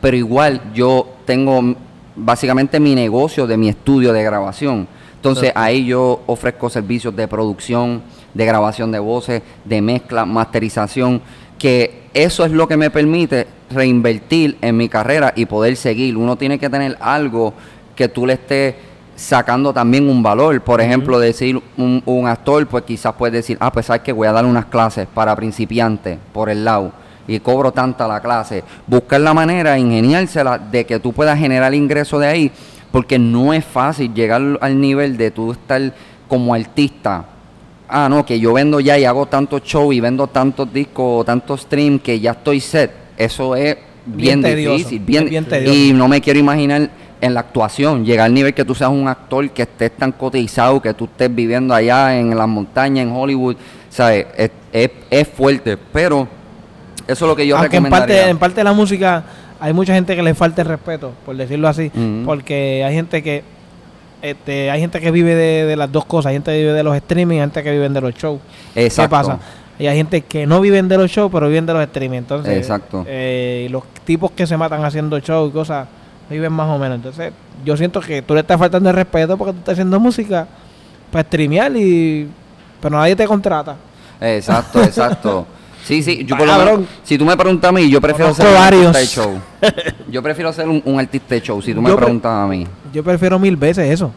pero igual yo tengo básicamente mi negocio de mi estudio de grabación. Entonces ahí yo ofrezco servicios de producción, de grabación de voces, de mezcla, masterización, que eso es lo que me permite reinvertir en mi carrera y poder seguir. Uno tiene que tener algo que tú le estés sacando también un valor. Por ejemplo, decir un, un actor, pues quizás puede decir, ah, pues sabes que voy a dar unas clases para principiantes por el lado y cobro tanta la clase. Buscar la manera, ingeniársela de que tú puedas generar ingreso de ahí, porque no es fácil llegar al nivel de tú estar como artista. Ah, no, que yo vendo ya y hago tantos shows y vendo tantos discos, tantos streams que ya estoy set. Eso es bien, Bien tedioso, difícil, bien, es bien tedioso. y no me quiero imaginar en la actuación, llegar al nivel que tú seas un actor que estés tan cotizado, que tú estés viviendo allá en las montañas, en Hollywood, ¿sabes? Es, es- es fuerte, pero eso es lo que yo Aunque en recomendaría. parte, en parte de la música hay mucha gente que le falta el respeto, por decirlo así, Ujú. porque hay gente que este, hay gente que vive de, de las dos cosas, hay gente que vive de los streaming, hay gente que vive de los shows. Exacto. ¿Qué pasa? Y hay gente que no viven de los shows, pero viven de los streaming. Entonces, Exacto. eh, los tipos que se matan haciendo shows y cosas, viven más o menos. Entonces, yo siento que tú le estás faltando el respeto porque tú estás haciendo música para streamear y... Pero nadie te contrata. Exacto, exacto. Sí, sí, yo por lo menos, si tú me preguntas a mí, yo prefiero Conozco ser un varios. artista de show. Yo prefiero ser un, un artista de show, si tú me Yo pre- preguntas a mí. Yo prefiero mil veces eso.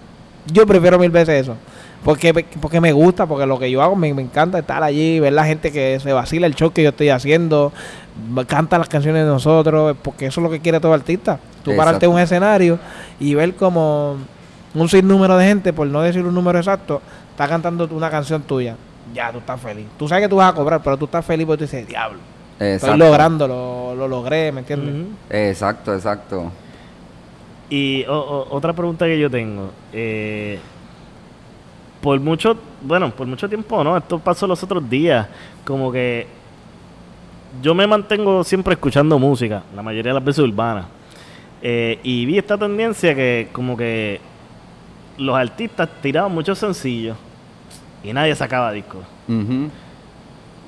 Yo prefiero mil veces eso. Porque, porque me gusta, porque lo que yo hago me, me encanta estar allí, ver la gente que se vacila el show que yo estoy haciendo, m- canta las canciones de nosotros, porque eso es lo que quiere todo artista. Tú pararte en un escenario y ver como un sinnúmero de gente, por no decir un número exacto, está cantando una canción tuya. Ya, tú estás feliz. Tú sabes que tú vas a cobrar, pero tú estás feliz porque tú dices, diablo, estoy Exacto. logrando, lo, lo logré, ¿me entiendes? Exacto, exacto. Y o- o- otra pregunta que yo tengo. eh, por mucho, bueno, por mucho tiempo, ¿no? Esto pasó los otros días. Como que yo me mantengo siempre escuchando música, la mayoría de las veces urbana. Eh, y vi esta tendencia que como que los artistas tiraban muchos sencillos y nadie sacaba discos.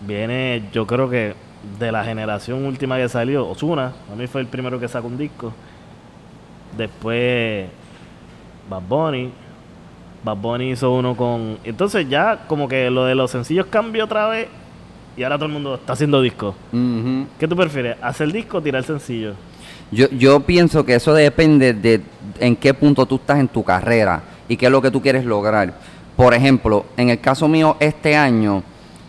Viene, yo creo que de la generación última que salió, Osuna, a mí fue el primero que sacó un disco. Después Bad Bunny. Bad Bunny hizo uno con... Entonces ya como que lo de los sencillos cambió otra vez y ahora todo el mundo está haciendo discos. ¿Qué tú prefieres? ¿Hacer disco o tirar sencillo? Yo, yo pienso que eso depende de en qué punto tú estás en tu carrera y qué es lo que tú quieres lograr. Por ejemplo, en el caso mío, este año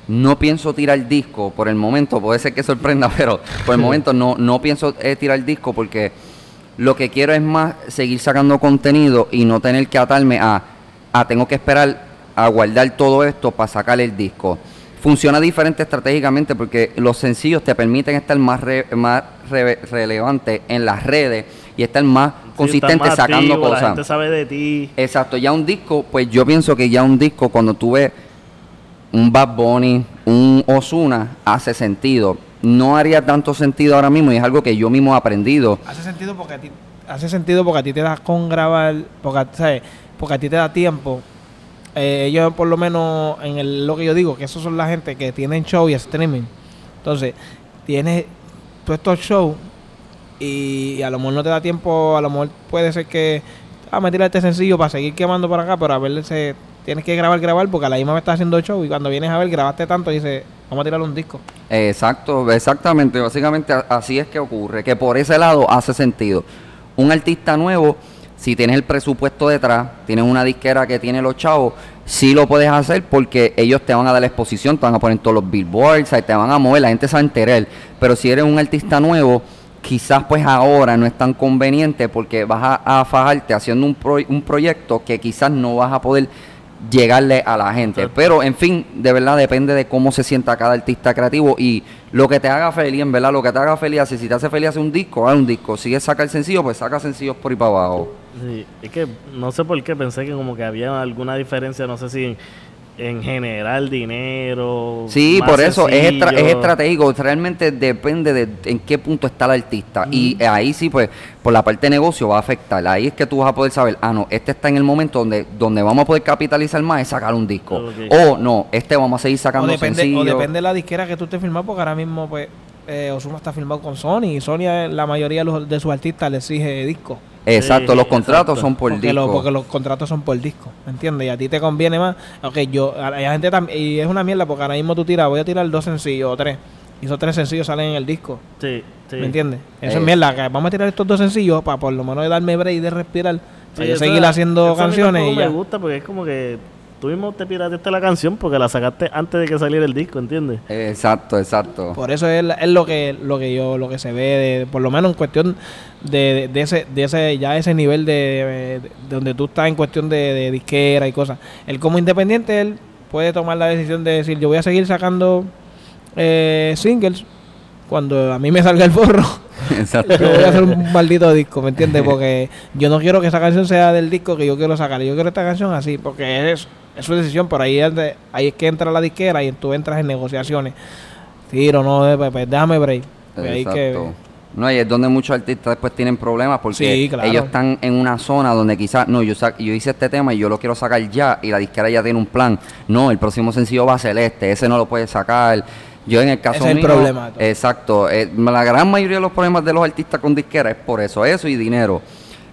no pienso tirar disco por el momento, puede ser que sorprenda, pero por el momento no, no pienso eh, tirar disco porque lo que quiero es más seguir sacando contenido y no tener que atarme a, a tengo que esperar a guardar todo esto para sacar el disco. Funciona diferente estratégicamente porque los sencillos te permiten estar más, re- más re- relevante en las redes y estar más Sí, consistente estás más sacando activo, La gente cosas. sabe de ti. Exacto, ya un disco, pues yo pienso que ya un disco cuando tú ves un Bad Bunny, un Osuna, hace sentido. No haría tanto sentido ahora mismo y es algo que yo mismo he aprendido. Hace sentido porque a ti hace sentido porque a ti te da con grabar, porque, a- ¿sabes? porque a ti te da tiempo. Eh, ellos por lo menos en el, lo que yo digo, que esos son la gente que tienen show y streaming. Entonces, tienes todos estos shows y, a lo mejor no te da tiempo, a lo mejor puede ser que ah, me este sencillo para seguir quemando por acá, pero a ver se tienes que grabar, grabar, porque a la misma vez estás haciendo show y cuando vienes a ver grabaste tanto y dices, vamos a tirar un disco. Exacto, exactamente, básicamente así es que ocurre, que por ese lado hace sentido. Un artista nuevo, si tienes el presupuesto detrás, tienes una disquera que tiene los chavos, sí lo puedes hacer porque ellos te van a dar la exposición, te van a poner todos los billboards, te van a mover, la gente se va a enterar. Pero si eres un artista nuevo, quizás pues ahora no es tan conveniente porque vas a, a fajarte haciendo un, pro- un proyecto que quizás no vas a poder llegarle a la gente. Pero, en fin, de verdad depende de cómo se sienta cada artista creativo y lo que te haga feliz, en verdad, lo que te haga feliz, así, si te hace feliz hacer un disco, haz un disco. Si es sacar sencillo, pues saca sencillos por ahí para abajo. Sí, es que no sé por qué pensé que como que había alguna diferencia, no sé si en, en general dinero. Sí, por eso es, estra- es sencillo. estratégico. Realmente depende de en qué punto está el artista. Y Mm. ahí sí, pues, por la parte de negocio va a afectar. Ahí es que tú vas a poder saber, ah, no, este está en el momento donde, donde vamos a poder capitalizar más es sacar un disco. Ok. O no, este vamos a seguir O sacando depende, sencillos. o depende de la disquera que tú estés firmado, porque ahora mismo, pues, eh, Ozuna está firmado con Sony y Sony, eh, la mayoría de, los- de sus artistas le exige disco. Exacto, Sí, los contratos exacto. son por porque, disco. lo- porque los contratos son por disco, ¿me entiendes? Y a ti te conviene más. Ok, yo, a la gente también, y es una mierda porque ahora mismo tú tiras, voy a tirar dos sencillos o tres. Y esos tres sencillos salen en el disco, Sí, sí. ¿me entiendes? Eso Eh. es mierda, que vamos a tirar estos dos sencillos para por lo menos darme break de respirar, Sí, para yo seguir haciendo eso a mí canciones y ya. me gusta porque es como que tú mismo te pirateaste la canción porque la sacaste antes de que saliera el disco, ¿entiendes? Exacto, exacto. Por eso es, la- es lo que lo que yo lo que se ve de, por lo menos en cuestión de, ese de ese ya ese nivel de, de donde tú estás en cuestión de, disquera y cosas. Él como independiente él puede tomar la decisión de decir yo voy a seguir sacando eh, singles cuando a mí me salga el forro. Exacto. Yo voy a hacer un maldito disco, ¿me entiendes? Porque yo no quiero que esa canción sea del disco que yo quiero sacar. Yo quiero esta canción así, porque es, es su decisión. Por ahí es, de- ahí es que entra la disquera y tú entras en negociaciones. Tiro, no, pues, pues, déjame break. Pues ahí que- Exacto. No, y es donde muchos artistas después tienen problemas porque Sí, claro. ellos están en una zona donde quizás, no, yo, yo hice este tema y yo lo quiero sacar ya y la disquera ya tiene un plan. No, el próximo sencillo va a ser este, ese no lo puede sacar. Yo en el caso Ese es el mío, problema. Exacto. eh, la gran mayoría de los problemas de los artistas con disquera es por eso, eso y dinero.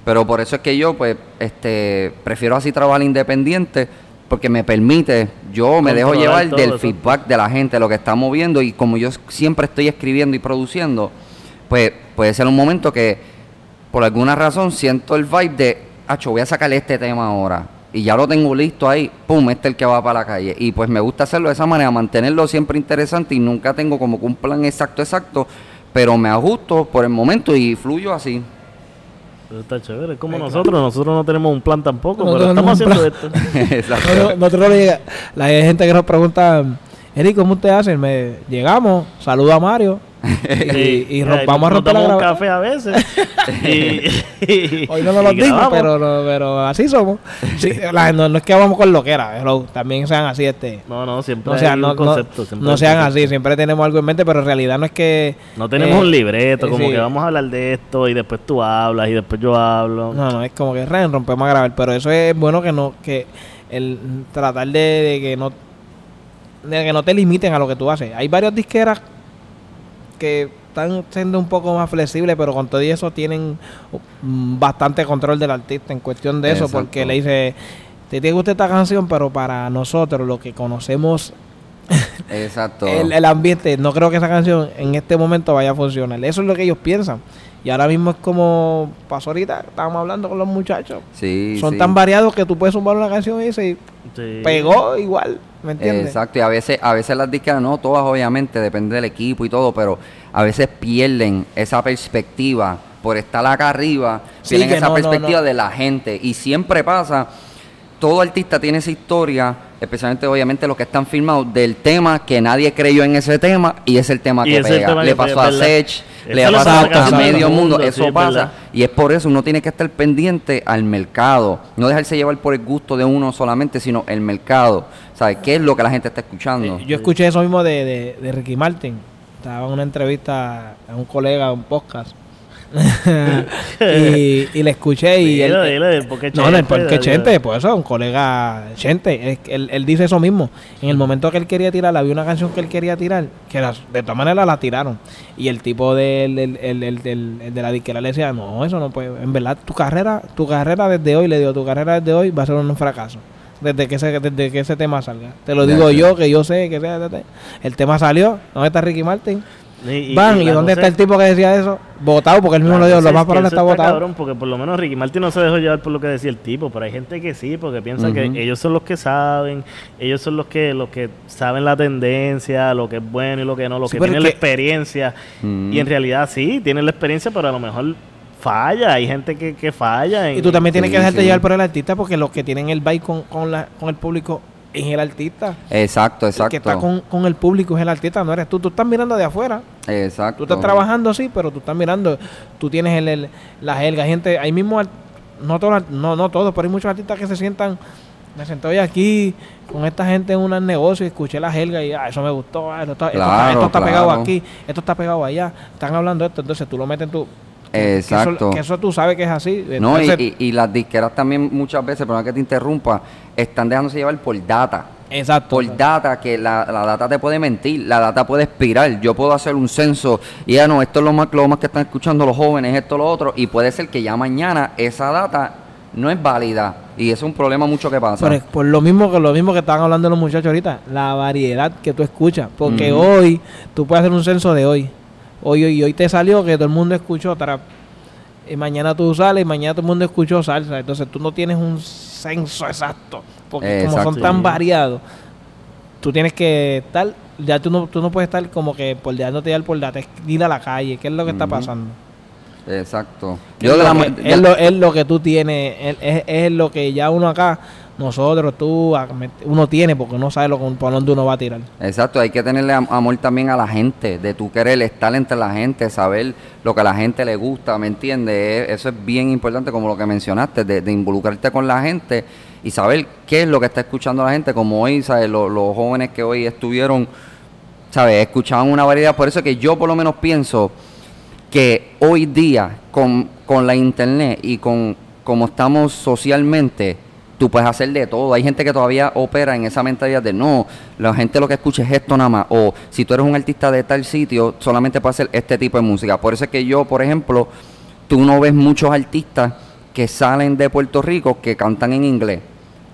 Pero por eso es que yo, pues, este, prefiero así trabajar independiente porque me permite, yo me dejo llevar del feedback de la gente, lo que está moviendo y como yo siempre estoy escribiendo y produciendo, pues puede ser un momento que por alguna razón siento el vibe de, acho, voy a sacarle este tema ahora. Y ya lo tengo listo ahí, pum, este es el que va para la calle. Y pues me gusta hacerlo de esa manera, mantenerlo siempre interesante y nunca tengo como que un plan exacto, exacto, pero me ajusto por el momento y fluyo así. Pero está chévere. Es como nosotros, nosotros no tenemos un plan tampoco, Nosotros pero estamos haciendo esto. exacto. Nosotros, nosotros le llega- la gente que nos pregunta, Eric, ¿cómo ustedes hacen? Me, llegamos, saludo a Mario y, y Mira, rom- vamos a romper la grabación. café a veces. y, Hoy no nos lo grabamos. pero, no- pero así somos. Sí, la- no, no es que vamos con lo que era, también sean así este. No, no, siempre No, sean, hay un concepto. no, sean así, siempre tenemos algo en mente, pero en realidad no es que... No tenemos eh, un libreto, como sí. que vamos a hablar de esto y después tú hablas y después yo hablo. No, no, es como que rompemos a grabar, pero eso es bueno que no, que el tratar de, de que no de que no te limiten a lo que tú haces. Hay varias disqueras que están siendo un poco más flexibles, pero con todo y eso tienen mm, bastante control del artista en cuestión de eso, Exacto. porque le dice, te te gusta esta canción, pero para nosotros, lo que conocemos Exacto. el, el ambiente, no creo que esa canción en este momento vaya a funcionar. Eso es lo que ellos piensan. Y ahora mismo es como pasó ahorita, estábamos hablando con los muchachos. sí, Son sí. tan variados que tú puedes sumar una canción y se Sí. pegó igual, ¿me entiendes? Exacto, y a veces, a veces las disqueras, no todas obviamente, depende del equipo y todo, pero a veces pierden esa perspectiva por estar acá arriba, que esa no, perspectiva no. de la gente. Y siempre pasa, todo artista tiene esa historia, especialmente obviamente los que están firmados, del tema que nadie creyó en ese tema y es el tema Y que pega. tema le que pasó pega, a. Sech, le ha pasa pasado a medio mundo, eso es pasa. Y es por eso uno tiene que estar pendiente al mercado, no dejarse llevar por el gusto de uno solamente, sino el mercado. ¿Sabes? ¿Qué es lo que la gente está escuchando? Eh, yo escuché eso mismo de, de, de Ricky Martin. Estaba en una entrevista a un colega, un podcast. y, y le escuché y él, Dile, dile, porque No, el porque. Chente, pues eso, un colega Chente, es que él, él dice eso mismo. En el momento que él quería tirar, había una canción que él quería tirar, que era- de todas maneras la tiraron. Y el tipo del, del- el- el- del- el de la disquera le decía, no, eso no puede. En verdad, tu carrera, tu carrera desde hoy, le digo, tu carrera desde hoy va a ser un fracaso. Desde que ese, desde que ese tema salga. Te lo Ya, digo yo, que yo sé que sea, el tema salió. ¿Dónde está Ricky Martin? Y- Van, y ¿y, la dónde está el tipo que decía eso? Votado, porque él mismo lo dijo, lo más probable está votado. cabrón, porque por lo menos Ricky Martin no se dejó llevar por lo que decía el tipo, pero hay gente que sí, porque piensa que ellos son los que saben, ellos son los que los que saben la tendencia, lo que es bueno y lo que no, lo Sí, que tienen la experiencia. Y en realidad sí, tienen la experiencia, pero a lo mejor falla, hay gente que, que falla. Y tú también tienes Sí, que dejarte sí. llevar por el artista porque los que tienen el bike con, con, la, con el público es el artista. Exacto, El que está exacto. con, con el público es el artista, no eres tú. Tú estás mirando de afuera. Exacto. Tú estás trabajando, sí, pero tú estás mirando. Tú tienes el, el- la jerga. Gente, hay mismo, no todos, no, no todos, pero hay muchos artistas que se sientan. Me senté hoy aquí con esta gente en un negocio y escuché la jerga y ah, eso me gustó. ah, esto está, esto está- Claro, esto está pegado aquí, esto está pegado allá. Están hablando de esto, entonces tú lo metes en tu. Que eso- Exacto. Que eso, tú sabes que es así. No, y, Entonces- y- y las disqueras también muchas veces, perdón que te interrumpa, están dejándose llevar por data. Exacto. Por data, que la, la data te puede mentir, la data puede expirar. Yo puedo hacer un censo y ya no, esto es lo más, lo más que están escuchando los jóvenes, esto, lo otro, y puede ser que ya mañana esa data no es válida. Y es un problema mucho que pasa. Por, por lo mismo que lo mismo que estaban hablando los muchachos ahorita, la variedad que tú escuchas, porque hoy tú puedes hacer un censo de hoy. Hoy hoy hoy te salió que todo el mundo escuchó trap. Y mañana tú sales y mañana todo el mundo escuchó salsa. Entonces tú no tienes un censo exacto, porque como son tan variados, tú tienes que estar ya tú no tú no puedes estar como que por dejándote llevar por data, es ir a la calle, ¿qué es lo que está pasando? Exacto. Es Yo lo que- es, lo, es lo que tú tienes, es, es- es lo que ya uno acá, nosotros, tú, uno tiene, porque uno sabe lo, por dónde uno va a tirar. Exacto, hay que tenerle am- amor también a la gente, de tu querer estar entre la gente, saber lo que a la gente le gusta, ¿me entiendes? Eh, Eso es bien importante, como lo que mencionaste, de, involucrarte con la gente y saber qué es lo que está escuchando la gente, como hoy, ¿sabes? Lo- los jóvenes que hoy estuvieron, ¿sabes? Escuchaban una variedad, por eso que yo por lo menos pienso que hoy día, con, con la internet y con como estamos socialmente, tú puedes hacer de todo. Hay gente que todavía opera en esa mentalidad de no, la gente lo que escucha es esto nada más. O si tú eres un artista de tal sitio, solamente puedes hacer este tipo de música. Por eso es que yo, por ejemplo, tú no ves muchos artistas que salen de Puerto Rico que cantan en inglés.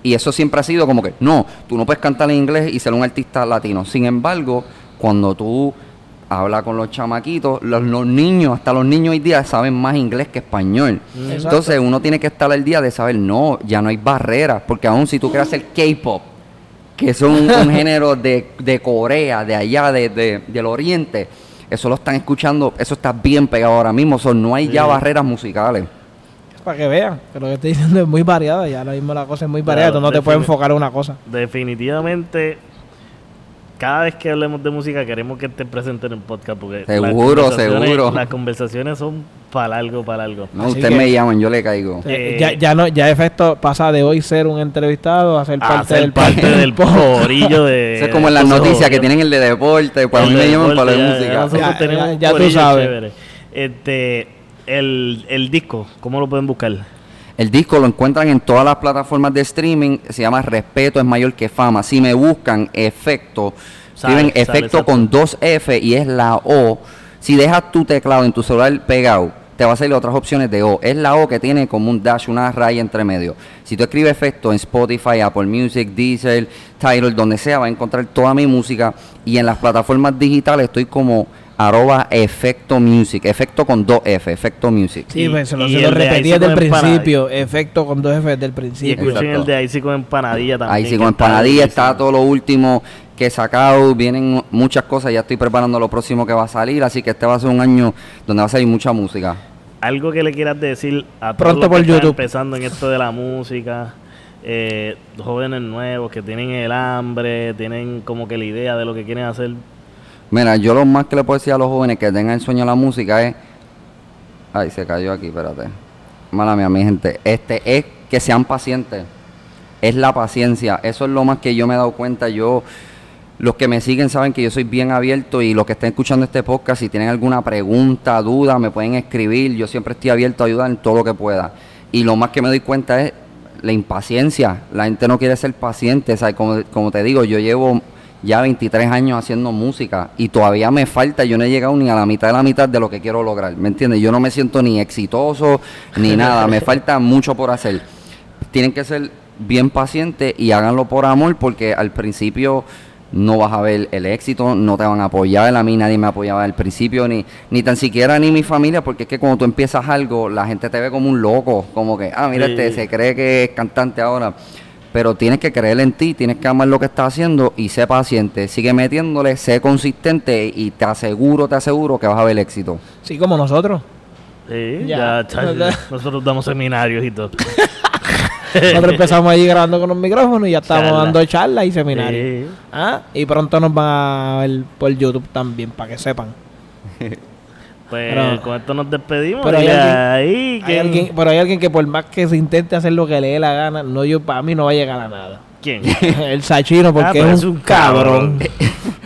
Y eso siempre ha sido como que, no, tú no puedes cantar en inglés y ser un artista latino. Sin embargo, cuando tú hablas con los chamaquitos, los, los niños, hasta los niños hoy día saben más inglés que español. Exacto. Entonces uno tiene que estar al día de saber, no, ya no hay barreras, porque aún si tú quieres hacer K-pop, que es un, un género de, de Corea, de allá, de, de- del oriente, eso lo están escuchando, eso está bien pegado ahora mismo, so, no hay ya barreras musicales. Para que vean, que lo que estoy diciendo es muy variada, ya ahora mismo la cosa es muy variada, Claro, tú no te puedes enfocar en una cosa. Definitivamente, cada vez que hablemos de música queremos que estés presente en el podcast. Porque Seguro, seguro. Las conversaciones son para largo, para largo. No, Así ustedes que- me llaman, yo le caigo. Eh, ya, ya no, ya efecto pasa de hoy ser un entrevistado a ser A parte ser del parte del corillo de. Eso es como en las noticias que tienen el de deporte, pues a mí me llaman para la ya- música. ya Ya- ya- ya tú sabes. chévere. Este, el, el disco, ¿cómo lo pueden buscar? El disco lo encuentran en todas las plataformas de streaming, se llama Respeto es mayor que fama. Si me buscan efecto, escriben efecto con dos F y es la O. Si dejas tu teclado en tu celular pegado, te va a salir otras opciones de O. Es la O que tiene como un dash, una raya entre medio. Si tú escribes efecto en Spotify, Apple Music, Deezer, Tidal, donde sea, va a encontrar toda mi música. Y en las plataformas digitales estoy como arroba efecto music, efecto con dos F, efecto music. Sí, Y- pues se lo, y se repetí desde el principio, efecto con dos F desde el Y principio. escuchen Exacto. el de ahí sí con empanadilla también. Ahí sí, con empanadilla está todo lo último que he sacado, vienen muchas cosas, ya estoy preparando lo próximo que va a salir, así que este va a ser un año donde va a salir mucha música. Algo que le quieras decir a todos Pronto los por que están YouTube. empezando en esto de la música, eh, jóvenes nuevos que tienen el hambre, tienen como que la idea de lo que quieren hacer. Mira, yo lo más que le puedo decir a los jóvenes que tengan el sueño de la música es... Ay, se cayó aquí, espérate. Mala mía, mi gente. Este es que sean pacientes. Es la paciencia. Eso es lo más que yo me he dado cuenta. Yo, los que me siguen saben que yo soy bien abierto y los que estén escuchando este podcast, si tienen alguna pregunta, duda, me pueden escribir. Yo siempre estoy abierto a ayudar en todo lo que pueda. Y lo más que me doy cuenta es la impaciencia. La gente no quiere ser paciente. ¿sabes? Como, como te digo, yo llevo ya 23 años haciendo música y todavía me falta, yo no he llegado ni a la mitad de la mitad de lo que quiero lograr, ¿me entiendes? Yo no me siento ni exitoso ni nada, me falta mucho por hacer. Tienen que ser bien pacientes y háganlo por amor porque al principio no vas a ver el éxito, no te van a apoyar, a mí nadie me apoyaba al principio, ni, ni tan siquiera ni mi familia, porque es que cuando tú empiezas algo, la gente te ve como un loco, como que, ah, mira, Sí. este se cree que es cantante ahora. Pero tienes que creer en ti, tienes que amar lo que estás haciendo y sé paciente. Sigue metiéndole, sé consistente y te aseguro, te aseguro que vas a ver éxito. Sí, como nosotros. Sí, Ya. ya, nosotros damos seminarios y todo. Nosotros empezamos allí grabando con los micrófonos y ya estamos Charla. dando charlas y seminarios. Sí. Ah, Y pronto nos van a ver por YouTube también, para que sepan. Pues Pero- con esto nos despedimos. pero hay alguien- ahí, Hay ¿quién? alguien, pero hay alguien que por más que se intente hacer lo que le dé la gana, no yo para mí no va a llegar a nada. ¿Quién? El Sachino porque Ah, es un, es un cabrón. cabrón.